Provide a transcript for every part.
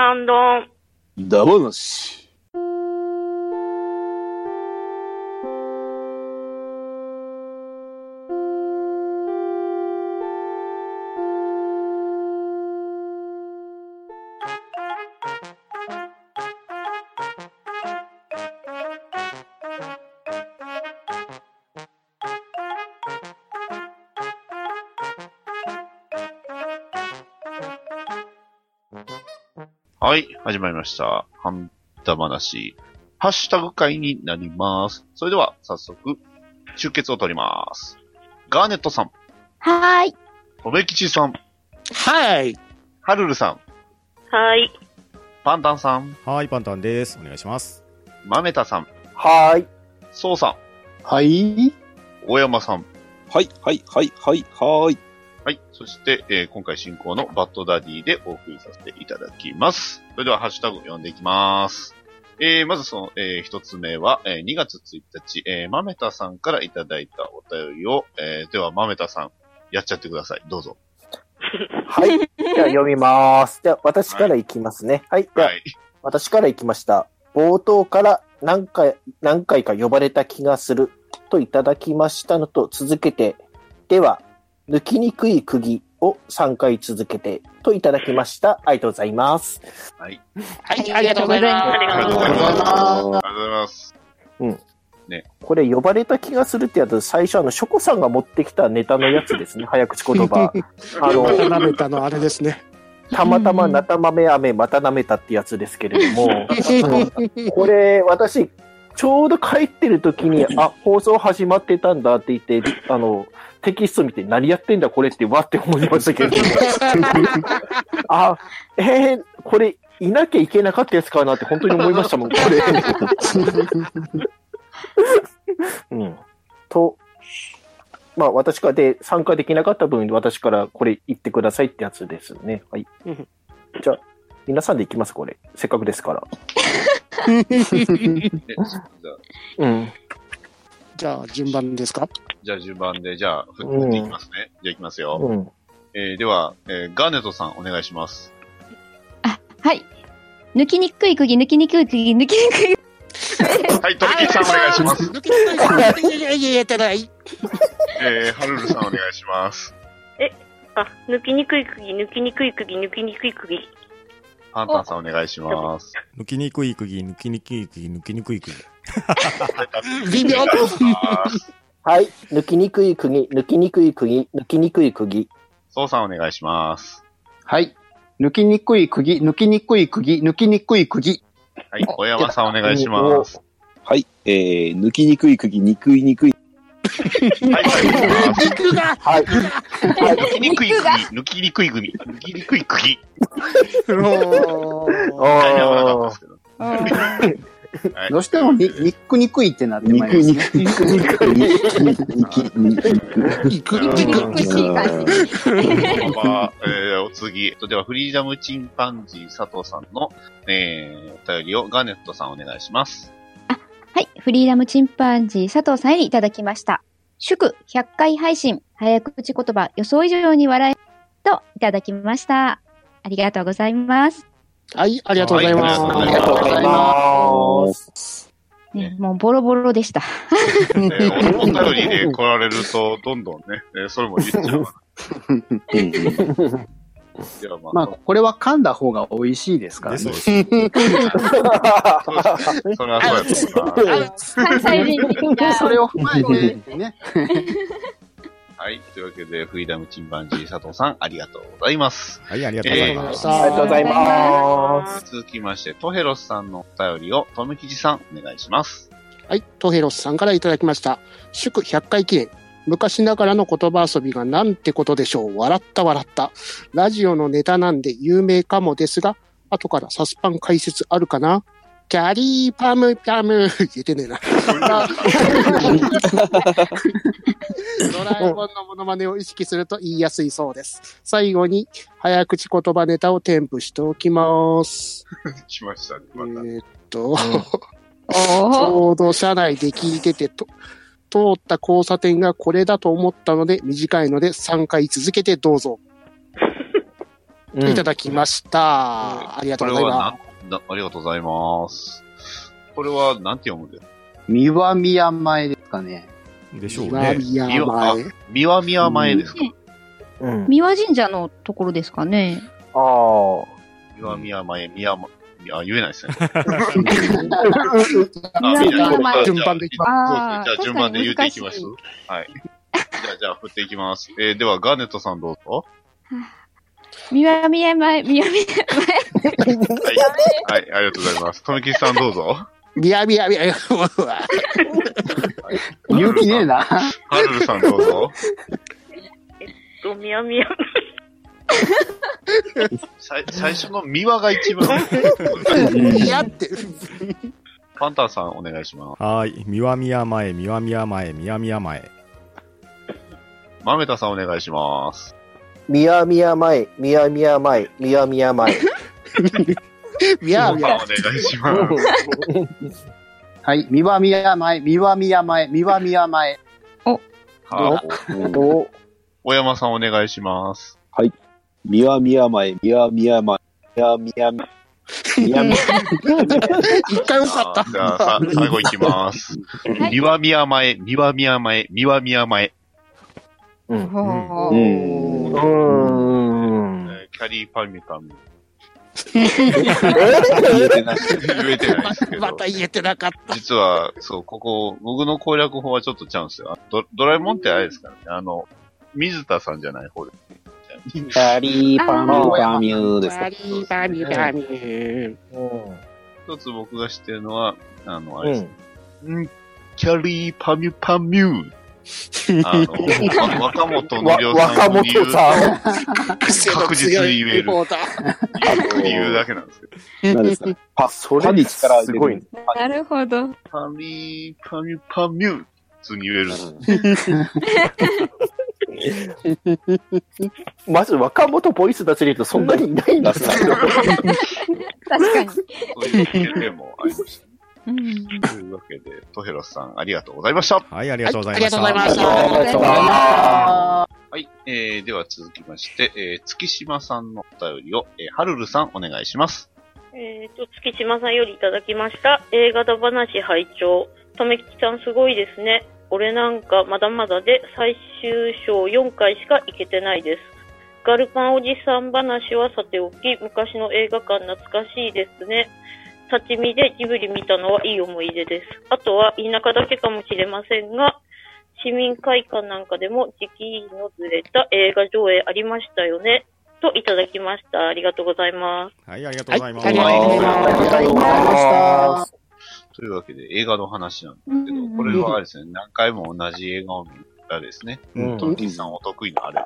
半ドン。ダバなし。はい、始まりました。ハンダ話。ハッシュタグ会になります。それでは、早速、集結を取ります。ガーネットさん、はーい。とめきちさん、はい。はるるさん、はい。パンタンさん、はい、パンタンです。お願いします。まめたさん、はーい。そうさん、はい。大山さん、はい、はい、はい、はい、はーい。はい。そして、えー今回進行のバッドダディでお送りさせていただきます。それでは、ハッシュタグ読んでいきます。えー、まずその、えー一つ目は、えー2月1日、えー、まめたさんからいただいたお便りを、えーでは、まめたさん、やっちゃってください。どうぞ。はい。じゃあ読みます。じゃあ私からいきますね。はい。でははい。私からいきました。冒頭から何回、何回か呼ばれた気がするといただきましたのと続けて、では、抜きにくい釘を3回続けてといただきました。ありがとうございます。はい。はい、ありがとうございますありがとうございありがとうございます。ありがとうございます。これ呼ばれた気がするってやつ、最初あの、ショコさんが持ってきたネタのやつですね。早口言葉。あの、なめたのあれですね。たまたまなたまめ飴また舐めたってやつですけれども、これ、私、ちょうど帰ってる時に、あ、放送始まってたんだって言って、あの、テキスト見て何やってんだこれってわって思いましたけど。あ、えー、これ、いなきゃいけなかったやつかなって本当に思いましたもん、これ。うん。と、まあ私からで参加できなかった分、私からこれ言ってくださいってやつですね。はい。うんじゃあ、皆さんで行きます、これ。せっかくですから。うん。じゃあ、順番ですか？じゃあ順番で、じゃあ、振っていきますね。じゃあいきますよ。うん。えー、では、えー、ガーネットさんお願いします。はい。抜きにくい釘、抜きにくい釘、抜きにくい。はい、とめきちさんお願いします。抜き抜きいやいやいやてない。えー、はるるさんお願いします。あ、抜きにくい釘、抜きにくい釘、抜きにくい釘。パンタンさんお願いします。抜きにくい釘、抜きにくい釘、抜きにくい釘。微妙。はい。抜きにくい釘、抜きにくい釘、抜きにくい釘。そうさんお願いします。はい。抜きにくい釘、抜きにくい釘、抜きにくい釘。はい、小山さんお願いします。はい。えー、抜きにくい釘、にくいにくい。はい、はい、肉がはい。抜きにくい釘、抜きにくい釘、抜きにくい釘。もう大変はなかったですけど。どうしてもに、にっくにくいってなってまいりますね。肉、肉、肉、肉、肉。肉抜きにくい感じ。まあ、えー、お次。では、フリーダムチンパンジー佐藤さんの、えー、お便りをガーネットさんお願いします。はい。フリーダムチンパンジー佐藤さんよりいただきました。祝100回配信、早口言葉予想以上に笑え、といただきました。ありがとうございます。はい、ありがとうございます。はいありがとうございます。ね、もうボロボロでした。えー、おお便りで来られると、どんどんね、えー、それも言っちゃうまあ、まあ、これは噛んだ方が美味しいですからねでそう。です。それはそうやと思います。関西人がそれを踏まえてね。はい。というわけで、フリーダムチンパンジー佐藤さん、ありがとうございます。はい、ありがとうございます。ありがとうございます。続きまして、トヘロスさんのお便りを、とめきじさん、お願いします。はい、トヘロスさんからいただきました。祝100回記念。昔ながらの言葉遊びがなんてことでしょう。笑った笑った。ラジオのネタなんで有名かもですが、後からサスパン解説あるかなキャリーパムパム。言えてねえな。ドラえもんのモノマネを意識すると言いやすいそうです。最後に、早口言葉ネタを添付しておきます。しましたね、えまた。ーっと、おちーょうど車内で聞いててと、通った交差点がこれだと思ったので、短いので3回続けてどうぞ。いただきました。ありがとうございまはありがとうございます。これは、なんて読むんですか三輪宮前ですかね。でしょす。うね。宮みわ前。三輪宮前ですか？うん。三輪神社のところですかね。ああ。三輪宮前、宮ま、あ、言えないですね。三あ輪宮前順番でいきますあーじゃあ順番で言っていきます確はい。じゃあ、じゃあ振っていきます。えー、では、ガーネットさんどうぞ。三輪宮前、三輪宮はい。はい、ありがとうございます。とめきさんどうぞ。宮宮宮。勇気ねえな。はるるさんどうぞ。と、みやみや。さい最初の三輪が一番。宮って。パンタンさんお願いします。はーい。三輪宮前、三輪宮前、三輪宮前。まめたさんお願いします。みやみや前、みやみや前、みやみや前。宮宮。お願いします。はい。三輪宮前、三輪宮前、三輪宮前。はい。お、小山さんお願いします。みわみや前、みわみや前、みわみや前。みやみや一回受かったあ。じゃあ、さ、最後いきます。はい三輪宮前、三輪宮前、三輪宮前。うん。ほうーん。うーん。えーキャリーパミュパミュ。言えてない。言えてないですけど。また言えてなかった。実は、そう、ここ、僕の攻略法はちょっとちゃうんですよ。ドドラえもんってあれですからね。あの、水田さんじゃない方です。パリーパミュパミュですかバ。リーバリーバリー。一つ僕が知ってるのは、あの、あれですね。んキャリーパミュパミュ。あの、若本のりょうさ若んの理由本さ確実に言える理由だけなんですけど。何ですか？パ、それパに力入れてすごい。なるほど。パミー、パミュパミュ。普通に言える。まず若元ボイス出せる人そんなにいないんですけど。確かに。そういう経験もありましたね。うんというわけで、トヘロスさん、ありがとうございました。はい、ありがとうございありました。がとうございました。ありがとうございまはい。えー、では続きまして、えー、月島さんのお便りを、えー、はるるさんお願いします。えっ、と、月島さんよりいただきました。映画だ話拝聴。とめきちさんすごいですね。俺なんかまだまだで最終章4回しか行けてないです。ガルパンおじさん話はさておき、昔の映画館懐かしいですね。立ち見でジブリ見たのはいい思い出です。あとは田舎だけかもしれませんが、市民会館なんかでも時期のずれた映画上映ありましたよね。といただきました。ありがとうございます。はい、ありがとうございます。はいありがとうございますありがとうございました。というわけで、映画の話なんですけど、うんうんうんこれはあれですね、何回も同じ映画を見たですね。うんトンティさんお得意のあれ。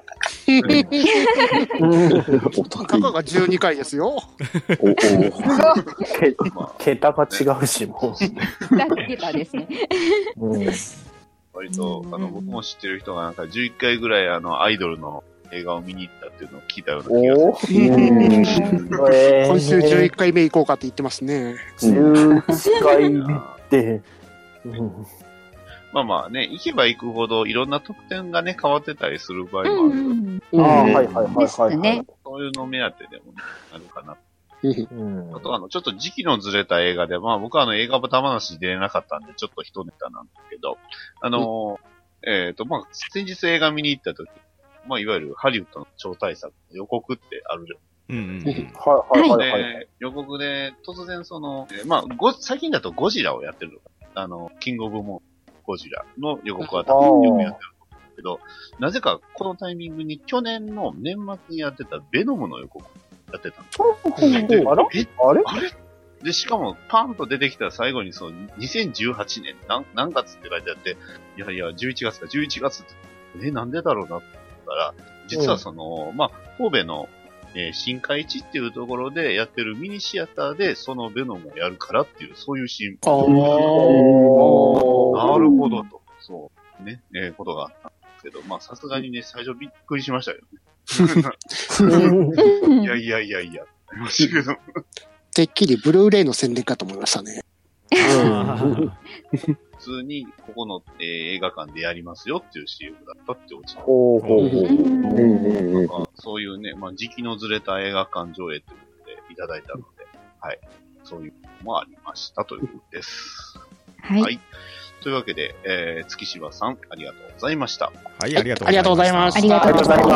お得意。たかが12回ですよ。お、お、けまあ、桁が違うし、も二桁ですね。う。うん割とう、んあの、僕も知ってる人がなんか11回ぐらいあの、アイドルの映画を見に行ったっていうのを聞いたような気がする。おうんえー今週11回目行こうかって言ってますね。11回見て、うんまあまあね、行けば行くほどいろんな特典がね、変わってたりする場合うもある。んああ、はいはいはいですはい。ねそういうの目当てでもね、あるかな。うんあとあの、ちょっと時期のずれた映画で、まあ僕はあの映画バタ話出れなかったんで、ちょっと一ネタなんですけど、あのーえっ、と、まあ、先日映画見に行った時、まあいわゆるハリウッドの超大作、予告ってあるじゃん。うんうんうん。はいはいはいはい。で、予告で、突然その、えーまあ、ご、最近だとゴジラをやってるのかなあの、キングオブモン、ゴジラの予告はあーよくやってると思うんけど、なぜかこのタイミングに去年の年末にやってたベノムの予告やってたんであらえあれ？あれ？で、しかも、パンと出てきた最後に、その、2018年、何、何月って書いてあって、いやいや、11月か、11月って、え、なんでだろうなって思ったら、実はその、まあ、神戸の、えー新海地っていうところでやってるミニシアターで、そのベノムをやるからっていう、そういうシーン。おなるほどと。そう。ね、えーことがあったんですけど、まあ、さすがにね、最初びっくりしましたよね。いやいやいやいや、ありましたけど。てっきりブルーレイの宣伝かと思いましたね。通にここの、えー映画館でやりますよっていう CM だったってオチなんでほうほうほう。そういうね、まあ、時期のずれた映画館上映ということでいただいたので、はい。そういうのもありましたということです。はい。はいというわけで、えー、月柴さん、ありがとうございました。はい、ありがとうありがとうございますありがとうございま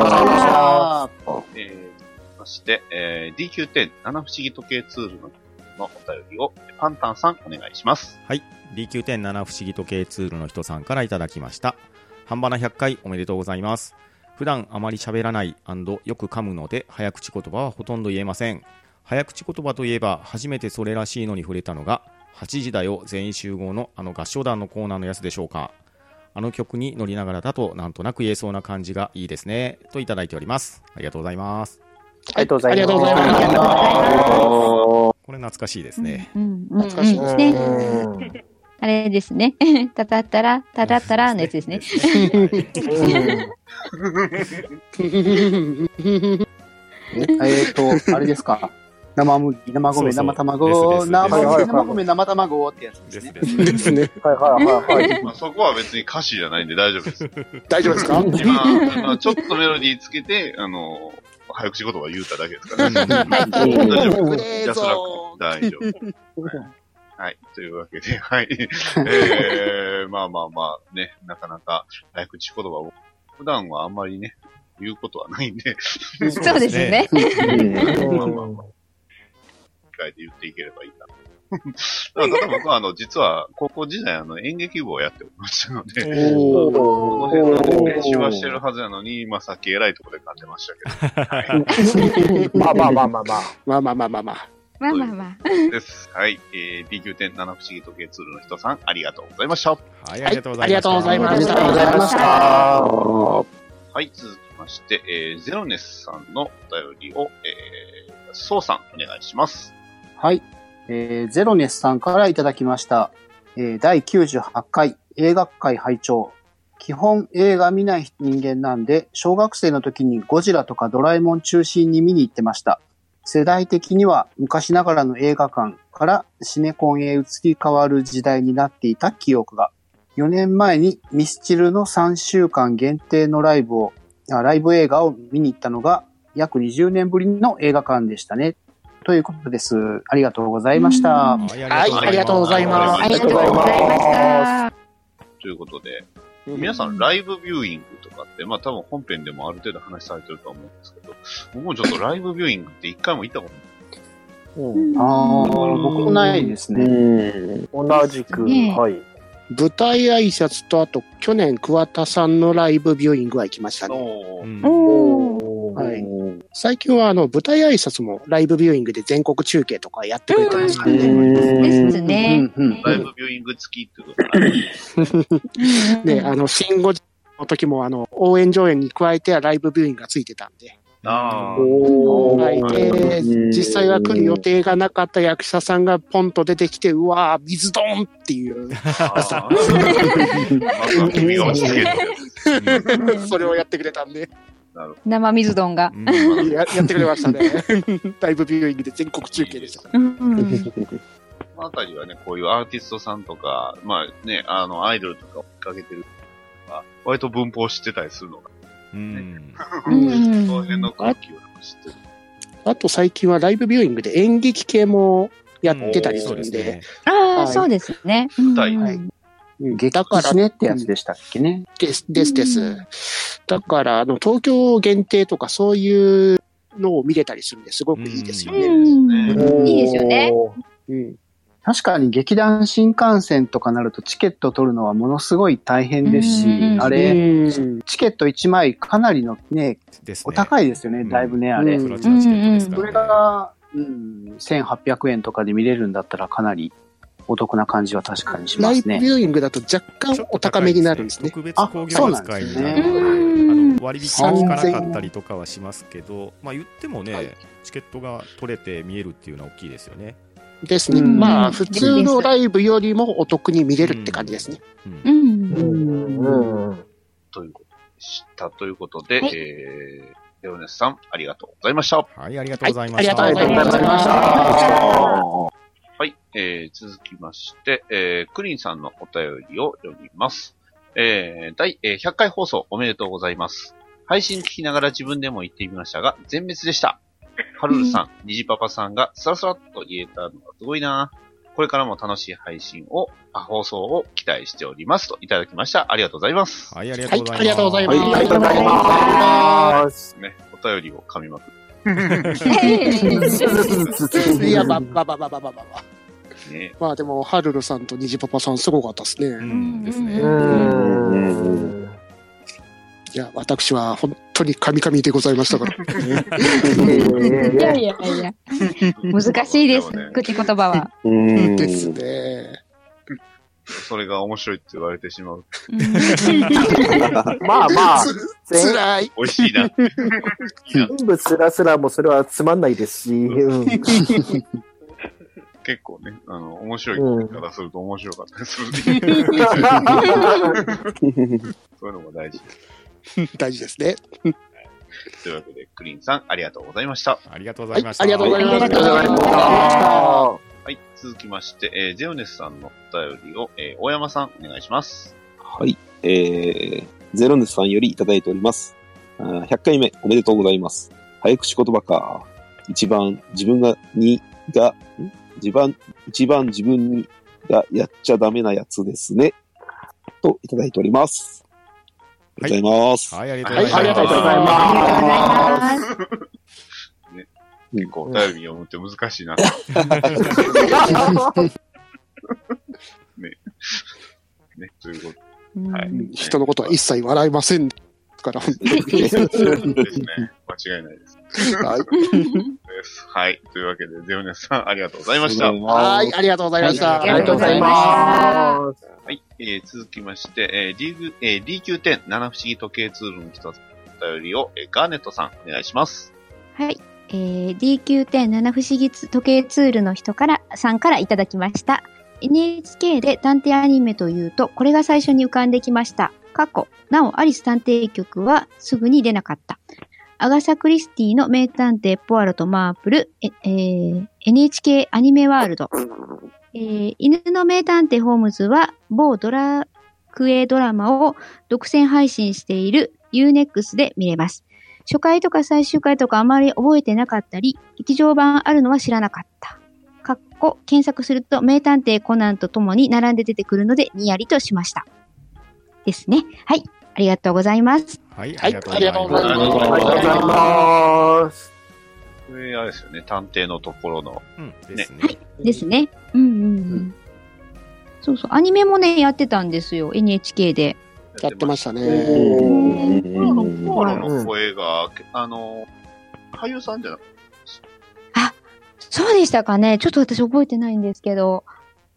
あえー、そして、えー、DQ10、七不思議時計ツールののお便りを、パンタンさん、お願いします。はい。D9.7 不思議時計ツールの人さんからいただきました。半ばな100回おめでとうございます。普段あまり喋らないよく噛むので、早口言葉はほとんど言えません。早口言葉といえば、初めてそれらしいのに触れたのが、8時だよ全員集合のあの合唱団のコーナーのやつでしょうか。あの曲に乗りながらだと、なんとなく言えそうな感じがいいですね。といただいております。ありがとうございます。ありがとうございます。ありがとうございますありがとうございます。これ懐かしいですね。うんうんうん懐かしいですね。あれですね。たたったら、たたったらのやつですね。えっと、あれですか？生麦、生米、そうそう生卵、ですです生米、生卵ってやつでですすね。です。ですね。はいはいはいはい。まあ、そこは別に歌詞じゃないんで大丈夫です。大丈夫ですか？今、今ちょっとメロディーつけて、あの、早口言葉言うただけですからね。うん大丈夫。グレー安らゾく大丈夫。はい。はい。というわけで、はい。えー、まあまあまあ、ね、なかなか早口言葉を、普段はあんまりね、言うことはないんで、そうですね。まあまあまあ、機会で言っていければいいな。ただ、ただ僕は、あの、実は、高校時代、あの、演劇部をやっておりましたので、この辺のね練習はしてるはずなのに、まあ、さっき偉いところで噛んでましたけど。まあまあまあまあまあ。まあまあまあまあまあ。まあまあまあ。です。はい。えー、DQ10 七不思議時計ツールの人さん、ありがとうございました。はい、ありがとうございました。ありがとうございましたありがとうございましたはい、続きまして、えー、ゼロネスさんのお便りを、えー、ソウさん、お願いします。はい。えーゼロネスさんからいただきました。えー第98回映画会拝聴基本映画見ない人間なんで、小学生の時にゴジラとかドラえもん中心に見に行ってました。世代的には昔ながらの映画館からシネコンへ移り変わる時代になっていた記憶が。4年前にミスチルの3週間限定のライブを、ライブ映画を見に行ったのが約20年ぶりの映画館でしたね。ということです。ありがとうございました。うんはい、はいありがとうございますありがとうございました。ということで、皆さん、ライブビューイングとかって、まあ多分本編でもある程度話されてるとは思うんですけど、僕もちょっとライブビューイングって一回も行ったことああ、僕もないですね。うん。同じく、ねはい。舞台挨拶と、あと、去年、桑田さんのライブビューイングは行きましたない。ね。おおー。はい最近は、あの、舞台挨拶もライブビューイングで全国中継とかやってくれてますからね。ですうね。んうんライブビューイング付きってこと あの、新語の時も、あの、応援上演に加えてはライブビューイングがついてたんで。あーおはい。で、うん実際は来る予定がなかった役者さんがポンと出てきて、うわー、水ドンっていう。それをやってくれたんで、生水丼が。うんややってくれましたね。ライブビューイングで全国中継でした。うんこのあたりはね、こういうアーティストさんとか、まあね、あの、アイドルとか追っかけてるとか、割と文法知ってたりするのが、うん。うんその辺の空気を知ってる。あと最近はライブビューイングで演劇系もやってたりするんで、ね。ああ、はいそうですね。はいうんはい激だから死ねってやつでしたっけね。です、です、でうす。だから、あの、東京限定とかそういうのを見れたりするんですごくいいですよね。うんいいですよね。うん。確かに劇団新幹線とかなるとチケット取るのはものすごい大変ですしうん、あれ、チケット1枚かなりのね。お高いですよね、うんだいぶね、あれ。それ。が、うん、1800円とかで見れるんだったらかなりお得な感じは確かにしライますね。ブビューイングだと若干お高めになるんですね。特別工業扱いになるので、あそうなんですねあの割引が効かなかったりとかはしますけど、まあ言ってもね、はいチケットが取れて見えるっていうのは大きいですよね。ですね。うんまあ、普通のライブよりもお得に見れるって感じですね。うんうん。うん。ということでした。ということで、はいえー、レオネスさん、ありがとうございました。はい、ありがとうございまはいした。ありがとうございましたはい。えー、続きまして、えー、クリンさんのお便りを読みます。えー、第、えー100回放送おめでとうございます。配信聞きながら自分でも言ってみましたが、全滅でした。ハルルさん、ニジパパさんがスラスラっと言えたのがすごいなこれからも楽しい配信を、あ放送を期待しております。といただきました。ありがとうございます。はい、ありがはい、とうございます。ありがとうございはい、ます。ありがとうございます。ね、お便りを噛みまくいや、ば、ばばばばばばば。ね。まあでも、ハルルさん。とニジパパさん。すごかったですね。うん。ですね。いや、私は本当にカミカミでございましたから。いやいやいや。難しいですね。口言葉は。ですね。それが面白いって言われてしまう。まあまあ、つ、つらい。美味しいな。全部スラスラもそれはつまんないですし、うん。結構ね、あの、面白い言い方すると面白かったりする。そういうのも大事です。大事ですね。というわけで、クリーンさん、ありがとうございました。ありがとうございました。はいありがとうございますありがとうございましたはい、続きまして、えー、ゼオネスさんのお便りを、えー、大山さん、お願いします。はい。えー、ゼロネスさんよりいただいております。あー100回目おめでとうございます。早口言葉か。一番自分が、に、が、ん？一番、一番自分にがやっちゃダメなやつですね。といただいております。ありがとうございます。はい、ありがとうはい、ございます。ありがとうございます。結構、お便り読むって難しいな。ね。ね、ということうんはい人のことは一切笑いませんから。ですね。間違いないです。はい。です。はい。というわけで、ゼオネスさん、ありがとうございました。はい、ありがとうございました。ありがとうございまます。はい。えー、続きまして、えー、D、えー、DQ10 七不思議時計ツールの一つ、お便りを、えー、ガーネットさん、お願いします。はい。えー、DQ.7 不思議時計ツールの人から、さんからいただきました。NHK で探偵アニメというと、これが最初に浮かんできました。過去、なおアリス探偵局はすぐに出なかった。アガサ・クリスティの名探偵ポアロとマープル、ええー NHK アニメワールド。えー犬の名探偵ホームズは某ドラクエドラマを独占配信している UNEX で見れます。初回とか最終回とかあまり覚えてなかったり、劇場版あるのは知らなかった。かっこ、検索すると名探偵コナンと共に並んで出てくるのでニヤリとしました。ですね。はい。ありがとうございます。はい、はいありがとうございます。ありがとうございますありがとうございます。これ、あれですよね、探偵のところの。うん、ですね。ですね。うんうんうん。そうそう。アニメもね、やってたんですよ。NHK で。やってましたね。うん。ポアロの声が、あの、俳優さん。じゃなくて、そうでしたかね。ちょっと私覚えてないん。ですけど。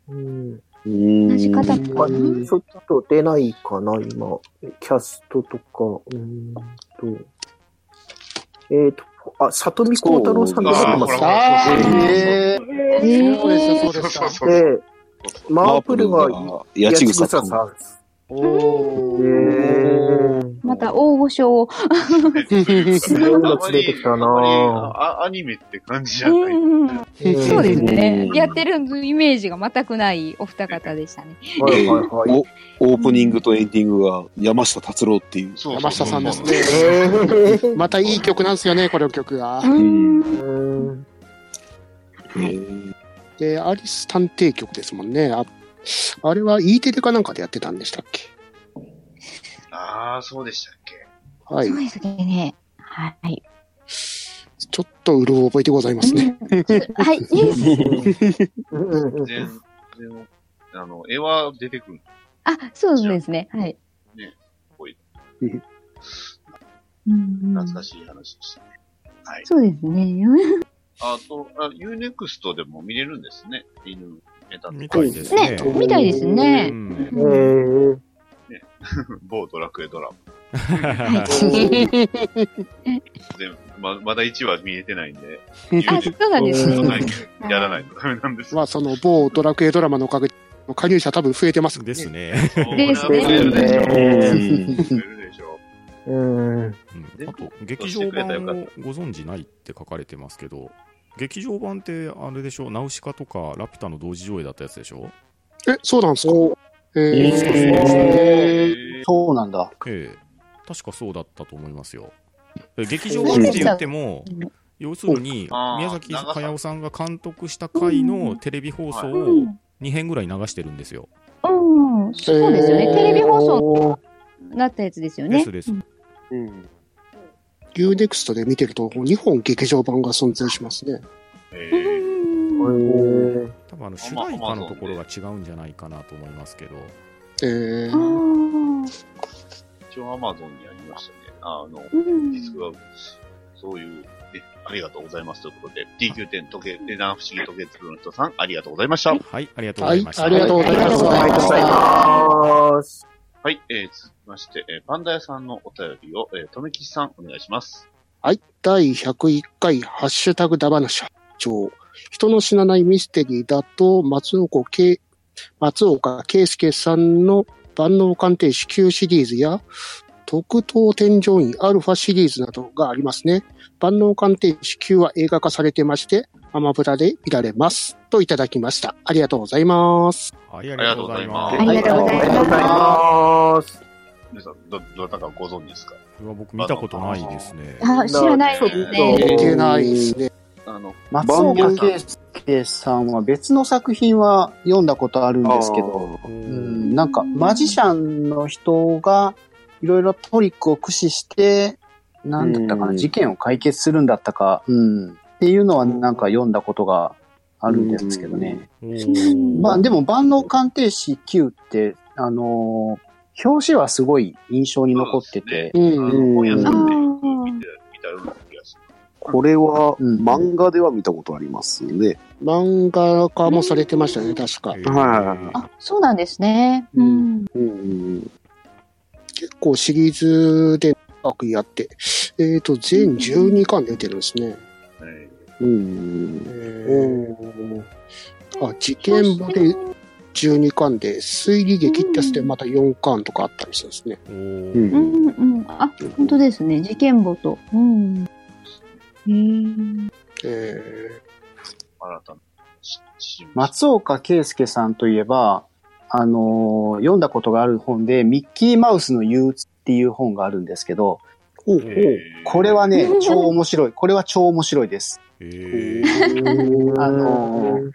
うん。同じ方あちょっと出ないかな、今。キャストとか。うーん。と。えっ、と、あ、里見幸太郎さん。が出てますあああ、えへえ。ーそうでした、そうでした。で、マープルが八千草さん。また大御所を。すごいの連れてきたなあアニメって感じじゃない。うんそうですねう。んやってるイメージが全くないお二方でしたね。はいはいはい。おオープニングとエンディングが山下達郎っていう。そうそう山下さんですね。えー、またいい曲なんですよね、この曲が。で、アリス探偵局ですもんね。ああれは E テレかなんかでやってたんでしたっけ？ああ、そうでしたっけ。はいそう。ですね。はい。ちょっとうろ覚えでございますね。はい。全然、あの、絵は出てくる。あ、そうですね。はい。こういううん懐かしい話でしたね。はい。そうですね。あと、あ Unext でも見れるんですね。犬みたいですね。ね、みたいですうね。んえー、某ドラクエドラマ。はい。全ままだ1話見えてないんで、あ、そうなんですね。やらないとダメなんです。まあ、その某ドラクエドラマのおかげで、加入者多分増えてますですね。ね。ですね増えるでしょう。うん増えるでしょうん。うんあと、劇場版をご存知ないって書かれてますけど、劇場版ってあれでしょ？ナウシカとかラピュタの同時上映だったやつでしょ？え、そうなんですか？えーえーそうなんだ。ええ確かそうだったと思いますよ。で劇場版って言っても、要するに宮崎駿さんが監督した回のテレビ放送をうん2編ぐらい流してるんですよ。うん、そうですよね。テレビ放送送。だったやつですよね。ですです。うん。UNEXT で見てると、2本劇場版が存在しますね。えうーん多分あの主題歌のところが違うんじゃないかなと思いますけど。えあー、ー一応アマゾンにありましたね。あの、うんディスクが、そういう、ね、ありがとうございますということで、DQ10 時計、値段不思議時計作るの人さん、ありがとうございました。はい、ありがとうごはいざいました。ありがとうございます。ありがとうございましたます。はい、えー、まして、えー、パンダ屋さんのお便りを、えー、とめきちさん、お願いします。はい。第101回、ハッシュタグだ話長。人の死なないミステリーだと、松岡圭、松岡圭介さんの万能鑑定士 Q シリーズや、特等添乗員アルファシリーズなどがありますね。万能鑑定士 Q は映画化されてまして、アマプラで見られます。といただきました。ありがとうございます。はい、ありがとうございます。ありがとうございます皆さん、ど、どなたかご存知ですか？これは僕見たことないですね。あ、知らないですね。見てないですね。あの、松岡圭介さんは別の作品は読んだことあるんですけど、ううんん、なんかマジシャンの人がいろいろトリックを駆使して、なんだったかな、うん事件を解決するんだったか、うん、っていうのはなんか読んだことがあるんですけどね。まあでも万能鑑定士 Q って、あのー表紙はすごい印象に残ってて、本屋さんで見て、見たような気がする。これはうん漫画では見たことありますね。漫画化もされてましたね、確かえ。ーはいあ、そうなんですね。うん。うん。結構シリーズで長くやって、えっ、と、全12巻出てるんですね。えうん。えーあ、事件簿で12巻で、推理劇ってやつでまた4巻とかあったりするんですね。おうーうんんうん。あ、本当ですね。事件簿と。うん。へーえー、新たなし、し、松岡圭介さんといえば、あのー読んだことがある本で、ミッキーマウスの憂鬱っていう本があるんですけど、ー、おうえーこれはね、超面白い。これは超面白いです。あのー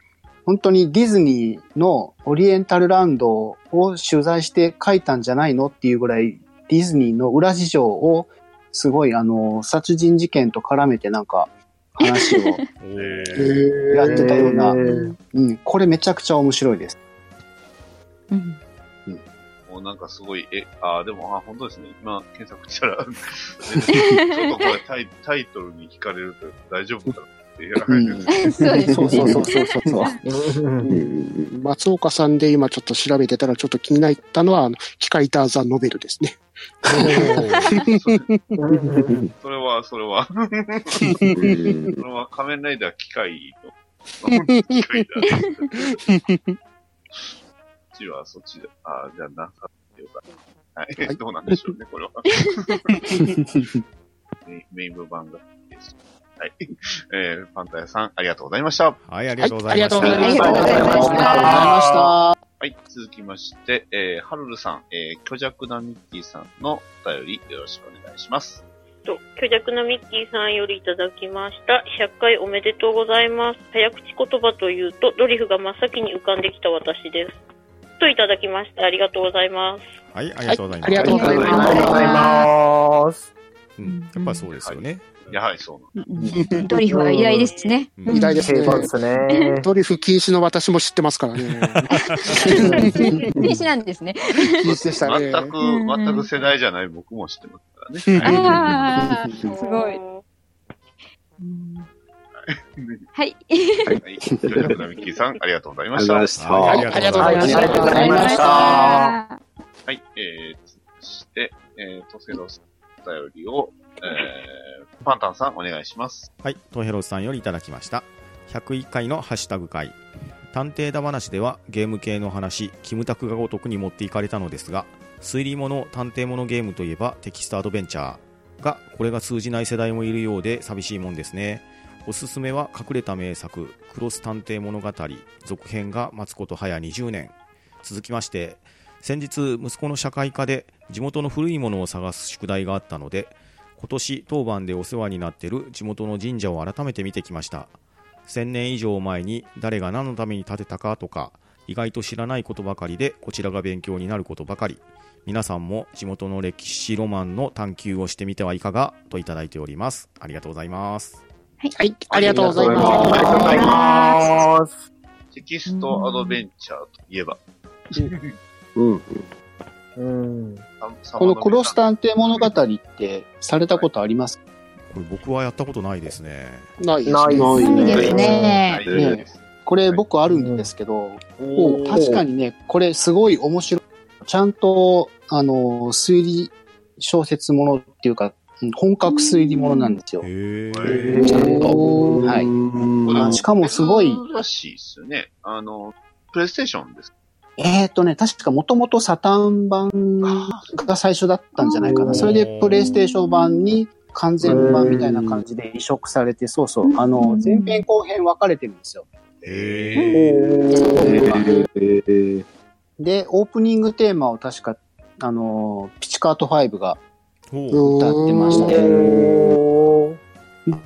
本当にディズニーのオリエンタルランドを取材して書いたんじゃないのっていうぐらい、ディズニーの裏事情をすごい、あのー殺人事件と絡めてなんか話を やってたような、えーうん、これめちゃくちゃ面白いです。うん。もうなんかすごい、え、あー、でも、あ、本当ですね。今、検索したら、ちょっとこれタイタイトルに聞かれると大丈夫かなそうですそうそうね。そうそうそう。うん松岡さんで今ちょっと調べてたらちょっと気になったのは、あの、機械ターザンノベルですね。それは、それは、うんそれは仮面ライダー機械の、機械だ。こっちはそっちだ。あーじゃあなさってよかった。はい。はいどうなんでしょうね、これは。メメイン部番が。はい。えー、パンタヤさん、ありがとうございました。はい、ありがとうございました。はいありがとうございました。はい。続きまして、えー、はるるさん、えー、虚弱なミッキーさんのお便りよろしくお願いします。と、虚弱なミッキーさんよりいただきました。100回おめでとうございます。早口言葉というと、ドリフが真っ先に浮かんできた私です。といただきました。ありがとうございます。はい、ありがとうございます。はいありがとうございますありがとうございます。うん、やっぱりそうですよね。やはりそうなんうんドリフは偉大ですね。うん偉大ですねですね。ドリフ禁止の私も知ってますからね。禁止なんですね。禁止でしたね。全く、うん全く世代じゃない僕も知ってますからね。ああ、すごい。はい。はい。虚弱なミッキーさん、ありがとうございました。ありがとうございました。はい、ありがとうございました。はい、えー、そして、えー、トセロスお便りを、えー、パンタンさんお願いします。はい、トヘロスさんよりいただきました。101回のハッシュタグ会。探偵だ話ではゲーム系の話、キムタクがごとくに持っていかれたのですが、推理物、探偵物ゲームといえばテキストアドベンチャーが、これが通じない世代もいるようで寂しいもんですね。おすすめは隠れた名作「クロス探偵物語」続編が待つこと早20年続きまして先日息子の社会科で地元の古いものを探す宿題があったので今年当番でお世話になっている地元の神社を改めて見てきました1000年以上前に誰が何のために建てたかとか意外と知らないことばかりでこちらが勉強になることばかり皆さんも地元の歴史ロマンの探求をしてみてはいかが？といただいておりますありがとうございますはい、ありがとうございあります。がとうございます。テキストアドベンチャーといえば、うん。うん。さこのクロス探偵物語ってされたことありますこれ僕はやったことないですねないですないね。ないですはねい。大丈夫ですこれ僕あるんですけど、確かにね、これすごい面白い。ちゃんと、あの、推理小説ものっていうか、うん本格推理ものなんですよ。へへえちゃんと。はい。しかもすごい、らしいですよね。あの、プレイステーションです。えっ、とね、確かもともとサターン版が最初だったんじゃないかな。それでプレイステーション版に完全版みたいな感じで移植されて、そうそう、あの、前編後編分かれてるんですよ。へえで、オープニングテーマを確か、あの、ピチカート5が歌ってましたね。おー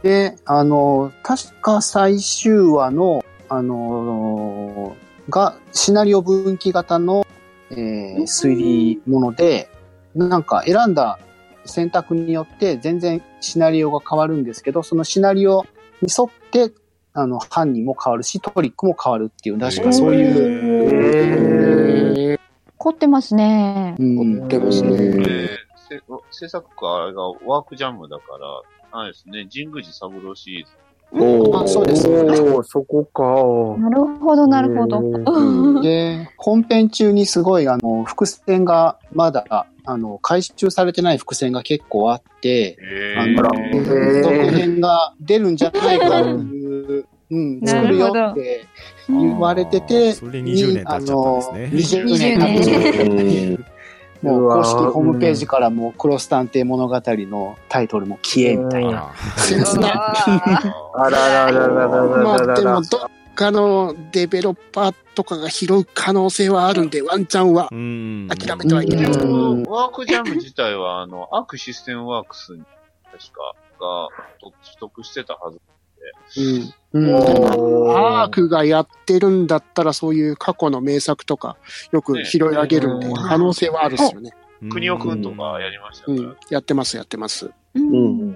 で、あの、確か最終話の、あの、が、シナリオ分岐型の、えー推理もので、なんか選んだ選択によって全然シナリオが変わるんですけど、そのシナリオに沿って、あの、犯人も変わるし、トリックも変わるっていう、確かそういう、え凝ってますね。うん、でもですね。制作家がワークジャムだから、あれですね、神宮寺三郎シリーズ。あそうですおーそこか。なるほど、なるほど。うん。で、本編中にすごい、あの、伏線がまだ、あの、回収されてない伏線が結構あって、えあの、ー続編が出るんじゃないかっていう、うん、な作るよるほどって言われてて、それで20年経っちゃったんですね。にあの20年経っちゃった。うんもう公式ホームページからもうクロス探偵物語のタイトルも消えみたいな。あ切ない。あらららららまあらららでも、どっかのデベロッパーとかが拾う可能性はあるんで、ワンチャンはうん諦めてはいけない。うんワークジャム自体は、あの、アークシステムワークスに、確か、が、と取得してたはず。うん。うん。アークがやってるんだったら、そういう過去の名作とか、よく拾い上げるんで、ね可能性はあるっすよね。国尾くんとかやりましたから。うん。やってます、やってます。ううんん。うん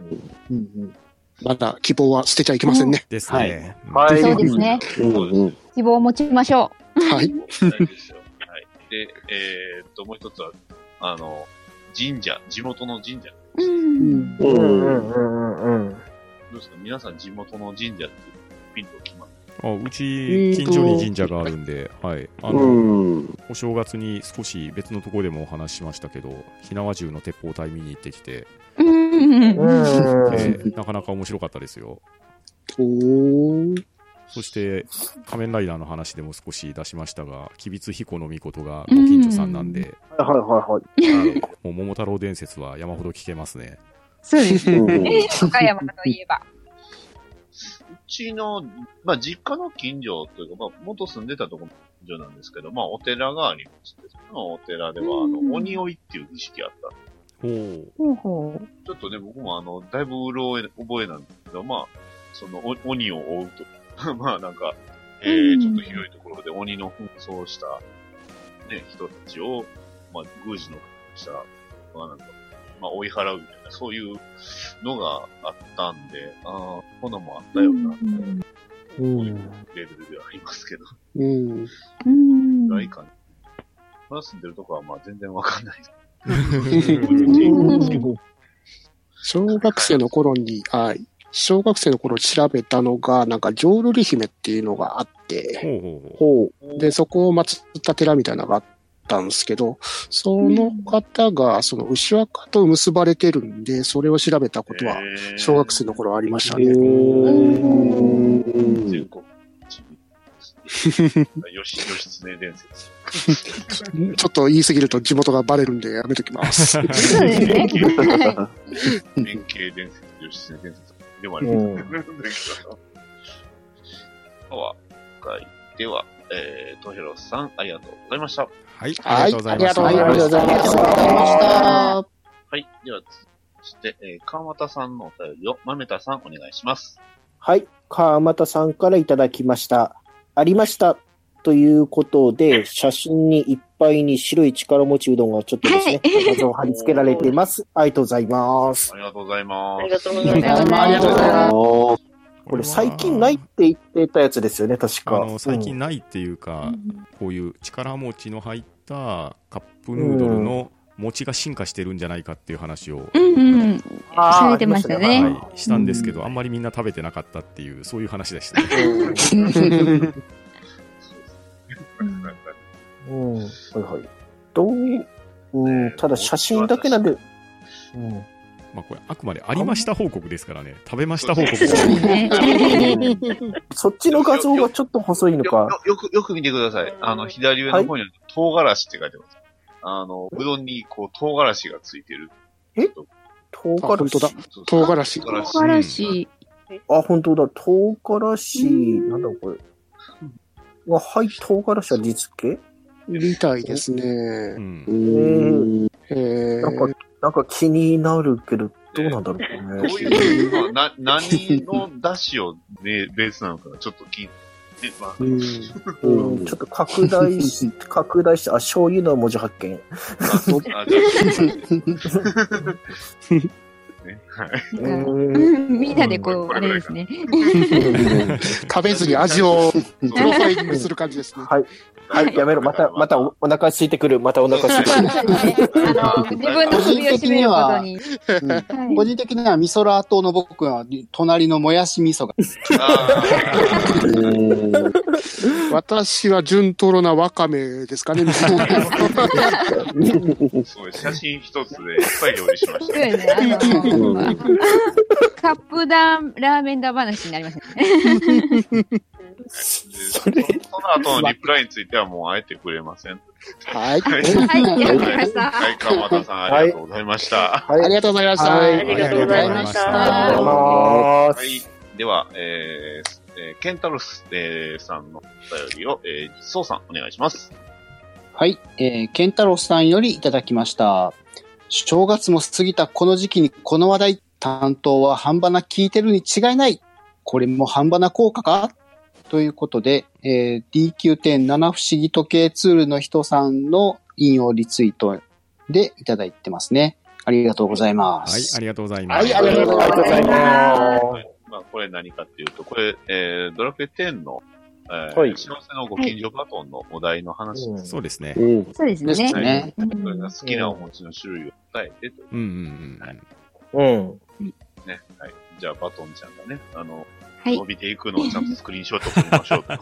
うんまだ希望は捨てちゃいけませんね。ですね。はい。そうですね。うんうん希望を持ちましょはい。大事ですよ。はい。で、えーっと、もう一つは、あの、神社、地元の神社。う。うん。うんうんうんうんうん。どうですか？皆さん地元の神社ってピンときます？あうち、近所に神社があるんで、はい。あの、うん。お正月に少し別のところでもお話ししましたけど、火縄銃の鉄砲隊見に行ってきて、うん。うんえーなかなか面白かったですよ。そして、仮面ライダーの話でも少し出しましたが、吉備彦の御事がご近所さんなんで、はいはいはい。もう桃太郎伝説は山ほど聞けますね。そうですうね。ん 岡山といえば。うちの、まあ、実家の近所というか、まあ、元住んでたところの近所なんですけど、まあ、お寺がありまして、そのお寺では、あうんの、鬼追いっていう儀式あった。ほう。ほうほう。ちょっとね、僕もあの、だいぶうろ覚え覚えなんですけど、まあ、その、お鬼を追うと。まあ、なんか、えー、うんちょっと広いところで鬼の紛争した、ね、人たちを、まあ、宮司のした、まあ、なんか、まあ、追い払うみたいな、そういうのがあったんで、ああ、こんなんもあったよな、みたいな、うんレベルではありますけど、うん。うん。ないかな。まだ住んでるとこは、まあ、全然わかんないです。小学生の頃に、あ小学生の頃調べたのが、なんか、浄瑠璃姫っていうのがあって、ほうほうほう。ほで、そこを祀った寺みたいなのがあったんですけど、その方が、その牛若と結ばれてるんで、それを調べたことは、えー小学生の頃ありましたう。ね。ちょっと言い過ぎると地元がバレるんでやめときます。そうですね。弁慶伝説、義経伝説。でもあります。は、回では、えー、トヘロスさん、ありがとうございました。はい、ありがとうございました。はいありがとうございました。はい。では、続きまして、えー、川又さんのお便りを、まめたさん、お願いします。はい。川又さんからいただきました。ありました。ということで、写真にいっぱいに白い力持ちうどんがちょっとですね、画像貼り付けられています。ありがとうございます。ありがとうございまあす。りがとうございます。ありがとうございます。これ最近ないって言ってたやつですよね、確か。最近うんないっていうか、こういう力持ちの入ったカップヌードルの餅が進化してるんじゃないかっていう話を、うんうん。されてましたねはい、したんですけど、あんまりみんな食べてなかったっていう、そういう話でしたね。うん。はいはい。どういう、うん、ただ写真だけなんで、うん。まあこれ、あくまでありました報告ですからね、食べました報告ですそっちの画像がちょっと細いのよか。よよく、よく見てください。あの、左上の方にある唐辛子って書いてます。あの、うどんに、こう、唐辛子がついてる。え？唐辛あ本当だ子。唐辛子唐辛子。あ、本当だ。唐辛子、なんだこれ。わ、はい、唐辛子は実付け？みたいですうね。んう。ーん。えなんかー、なんか気になるけど、どうなんだろうどねう。いう、まあ、な、何の出汁をね、ベースなのか、ちょっと聞いて、まあ、うん。うん、ちょっと拡大し、拡大して、あ、醤油の文字発見。あ、そうあじゃあ、ね、みんなでこう、あれですね。食べずに味をプロファイリングする感じですね。はい。はい、やめろ。また、またおお腹空いてくる。またお腹空いてくる。あの、自分の首を絞めることに。うんはい個人的には味噌ラー党の僕は、隣のもやし味噌が。あ私は純トロなワカメですかね。ーすごい、写真一つでいっぱい料理しました カップダン、ラーメンダ話になりますね。でそのその後のリプライについてはもうあえてくれません。はい。はい。はい、やりました。はい、川又さんありがとうござい。ました。はい。ありがとうござい。ました。はい。ありがとうござい。ました。ありがとうござい。まはす。い。では、えー、えーケンタロス、えー、さんのお便りを、えー、そうさん、お願い。します。はい、えー、ケンタロスさんよりい。ただきました。正月も過ぎたこの時期にこの話題、担当は半ばな聞いてるに違いない。これも半ばな効果か？ということで、えー、DQ.7 不思議時計ツールの人さんの引用リツイートでいただいてますね。ありがとうございまはい、す。ありがとうございます。はい、ありがとうございます。まあ、これ何かっていうと、これ、えー、ドラクエ10の、えー、はい幸せのご近所バトンのお題の話です。そうですね。うん。そうですね。好きなお餅の種類を伝えてと。うんうんうん。うん。ね。はい。じゃあ、バトンちゃんがね、あの、はい伸びていくのをちゃんとスクリーンショット撮りましょうと。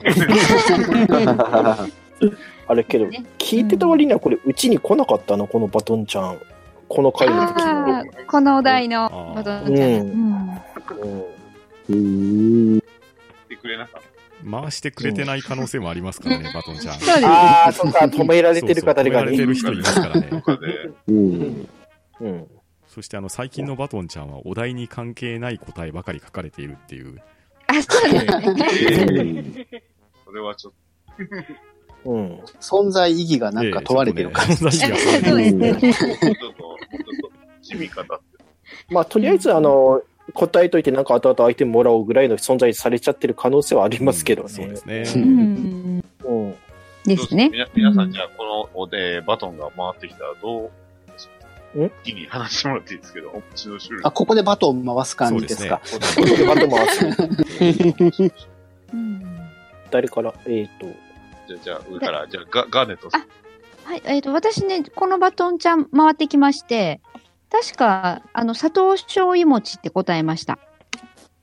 あれけど、ね聞いてた割にはこれ、うちに来なかったのこのバトンちゃん。この回の時あーこのお題のバトンちゃん。うんうんうんうーん。てくれなかっ回してくれてない可能性もありますからね、バトンちゃん。ああ、そっか、止められてるか、誰かに。そうそう止められてる人いますからた。ねと。かで、うん。うん。そしてあの、最近のバトンちゃんはお題に関係ない答えばかり書かれているっていう。あ、そうですね。それはちょっうん。存在意義がなんか問われてる感じ。じ。存在意義が そうですね。と、ちょっと、ちょっと、地味方って。まあ、とりあえず、あの、答えといてなんか後々相手もらおうぐらいの存在されちゃってる可能性はありますけどね。そうですね。ううんん。うん。ですね。みな皆さん、じゃあ、このおで、バトンが回ってきたらどう、ん一気に話してもらっていいですけど、お餅の種類。あ、ここでバトン回す感じですか？ここでバトン回す。う ん誰から？えっ、と、じゃあ、じゃあ、上から、じゃあ、ガガーネットさん。はい、えっ、と、私ね、このバトンちゃん回ってきまして、確か、あの、砂糖醤油餅って答えました。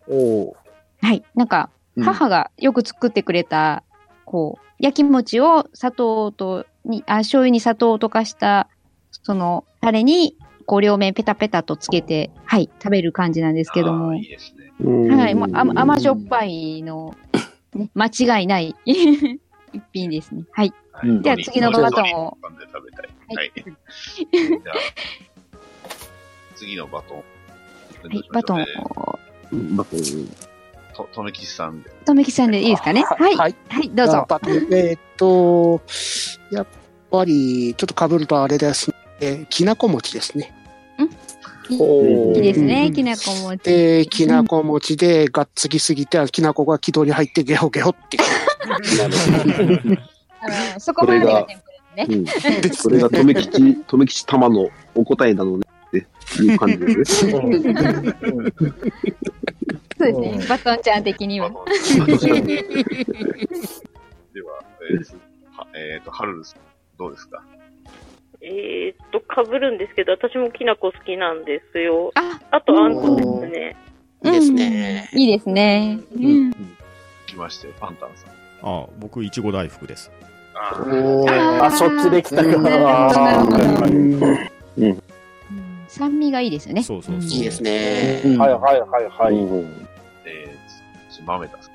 おーはい。なんか、うん母がよく作ってくれた、こう、焼き餅を砂糖と、に、あ、醤油に砂糖を溶かした、その、タレに、こう、両面ペタペタとつけて、はい、食べる感じなんですけどもい。いですね。はい、もう甘甘じょっぱいの、ね、間違いない 一品ですね。はい。はいうんでは次のバトンを。ドリンクで食べたい。はい。じゃあ、次のバトン。はい、バトンバトン。と、とめきちさんで。とめきさんでいいですかね？はい。はい。はい、どうぞ。えーっと、やっぱり、ちょっと被るとあれですね。えーきなこ餅ですね。おいいですね、うんきなこ餅。で、きなこ餅でがっつきすぎて、きなこが軌道に入ってゲホゲホって。そこまでがテンプレですね。うん。それが、とめきち、とめきち玉のお答えなのね、いう感じです。そうですね、バトンちゃん。的には。では、えーえっと、ハルルさん、どうですかえっと、被るん。ですけど、私もきなこ好きなん。ですよ。あ、あと、あん。こですね。いいですね。いいですね。うん。来ましたよ、パンタンさん。ああ僕、いちご大福です。ああ、そっちできたか。なるほどなるほどはいうん。酸味がいいですよね。そうそうそう。いいですね。はいはいはい。うんえーつ、豆田さんと。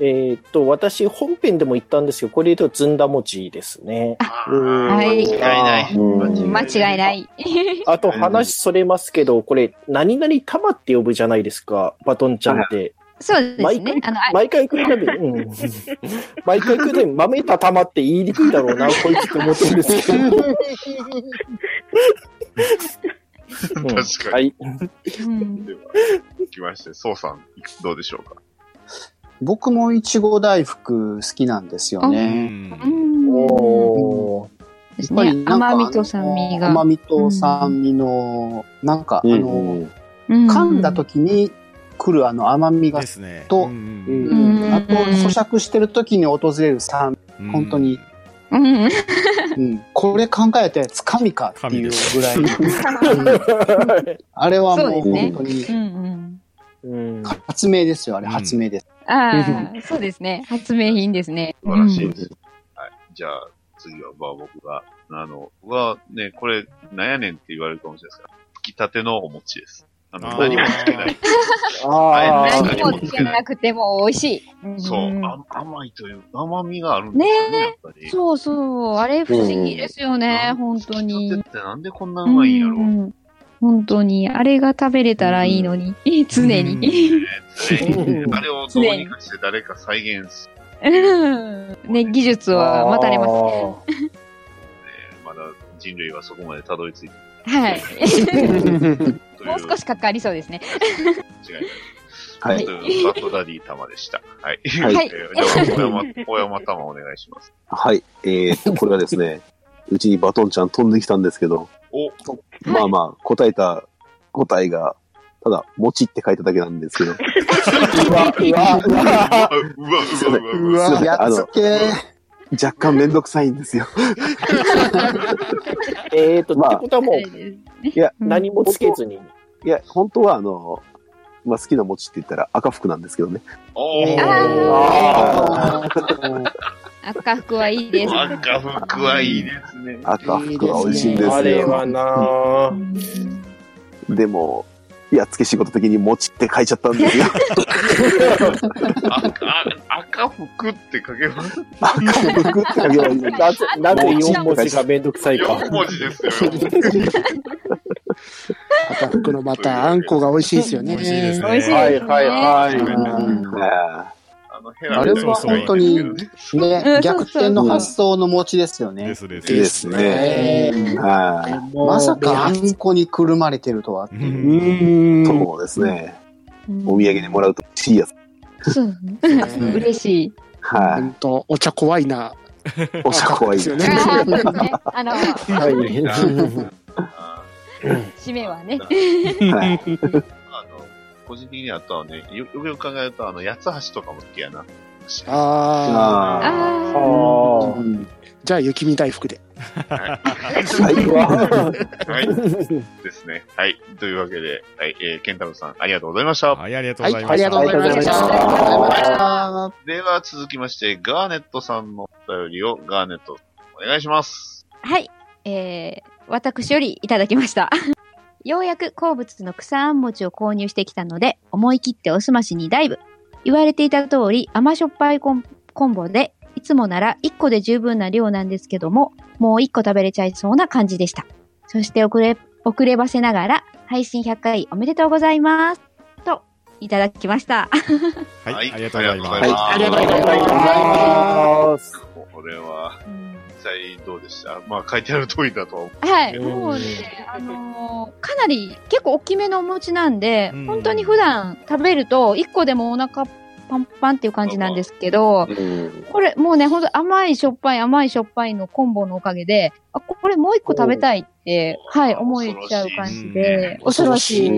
えーっと、私、本編でも言ったんですけど、これで言うとずんだ餅ですね。はい間違いない。うん間違いない。あと話それますけど、これ、何々玉って呼ぶじゃないですか、バトンちゃんって。そうです毎回。ねあの、あ毎回来るたびに、うん。毎回来るたびに、豆た玉って言いにくいだろうな、こいつって思ってるんですけど。うん確かにはい。うんでは、来まして、そうさん、どうでしょうか？僕もいちご大福好きなんですようね。んうんおー。ですねやっぱり。甘みと酸味が。甘みと酸味の、なんか、あうんの、うん噛んだ時に来るあの甘みがで、すね。とあと咀嚼してる時に訪れる酸うん本当に。うん。味、うん、これ考えたやつ神かっていうぐらい。うんあれはもう本当にうんうん。うん。発明ですよ、あれ、うん発明です。ああ、そうですね。発明品ですね。素晴らしいです。はい。じゃあ、次は、まあ僕が、あの、僕はね、これ、なんやねんって言われるかもしれないですが、つきたてのお餅です。あの、何もつけない。ああ何もつけなくても美味しい。んそう、あ甘いという、甘みがあるんですよね、やっぱり。そうそう。あれ不思議ですよね、本当にて。ってなんでこんなうまいんやろう。うん本当に。あれが食べれたらいいのに。常に。ね常に あれをどうにかして誰か再現しうんね、技術は待たれます。て、まだ人類はそこまでたどり着いてはい。るというもう少しかかりそうですね。違いない。はいバッドダディ玉でした。はい。はいえーじゃあ、大山、大山玉お願いします。はい。えーっと、これはですね、うちにバトンちゃん飛んできたんですけど、お、まあまあ、答えた答えが、ただ、餅って書いただけなんですけど、うわ、うわ、うわ。うわ、うわ、うわ、うわ、うわ。すいませんやっつけ若干めんどくさいんですよ。えーと、まあってことはもう、いや、何もつけずに。いや、本当はあの、まあ好きな餅って言ったら赤服なんですけどね。赤服はいいです。赤服はいいですね。赤服は美味しいんですよ。あれはなぁ。でも、やっつけ仕事的に餅って書いちゃったんですよ。赤、赤服って書けます赤服って書けばいいなぜ、なぜ4文字がめんどくさいか。4文字ですよ。赤福のまた、あんこが美味しいですよね。美味しいですね。はいはいはい。うんああの、ヘラあれは本当にうんね逆転の発想の餅ですよね。ですです。いいですね。えはーまさかあんこにくるまれてるとはってう。んい。そうですね。うんお土産にもらうと美味しいやつ。そう嬉しい。は本当お茶怖いな。い。おしゃこはいい。ですよね。あの、はい。あ締めはね。はい。個人的にあとはね、よよくよく考えると、あの、八つ橋とかも好きやな。あああああ。ーうんあ。じゃあ、雪見大福で。最後は、はい。ですね。はい。というわけで、はい。えー、ケンタロウさん、ありがとうございました。はい、ありがとうはい、ございました。ありがとうございましありがとうございましたた。ありがとうございました。では、続きまして、ガーネットさんのお便りを、ガーネット、お願いします。はい。えー、私よりいただきました。ようやく好物の草あん餅を購入してきたので、思い切っておすましにダイブ。言われていた通り、甘しょっぱいコンコンボで、いつもなら1個で十分な量なんですけども、もう1個食べれちゃいそうな感じでした。そして遅れ、遅ればせながら、配信100回おめでとうございます。と、いただきました。はい、はいありがとうございます。はいありがとうございます。これは、実際どうでした？まあ書いてある通りだとは思はい、うん。もうね、あのーかなり結構大きめのお餅なんで、うん。本当に普段食べると1個でもお腹パンパンっていう感じなんですけど、うん。これもうね、ほんと甘いしょっぱい甘いしょっぱいのコンボのおかげで、あ、これもう一個食べたいって、はい、思えちゃう感じで、恐ろしい。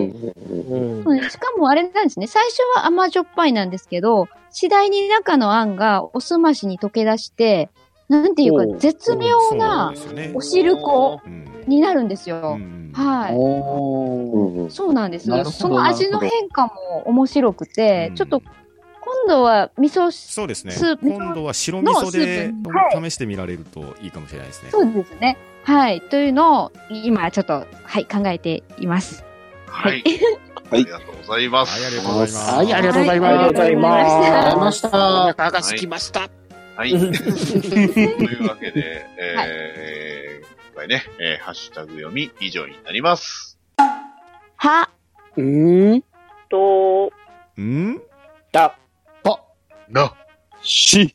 しかもあれなんですね、最初は甘じょっぱいなんですけど、次第に中のあんがおすましに溶け出して、なんていうか絶妙な。お汁粉うんになるんですうよ。んはい。そうなんですなるほ。どその味の変化も面白くて、うんちょっと今度は味噌汁、そうですね。スープ今度は白味噌でのスープ試してみられるといいかもしれないですね。そうですね。はい。というのを今ちょっと、はい、考えています。う。はい。はいありがとうございます。はい、ありがとうございます。はい、ありがとうございありがとうます。ございます。ありがとうございましおた。腹が空きました。はい。というわけで、えー、今回ね、えーハッシュタグ読み以上になります。は、ん。と、ん？だ。な。し。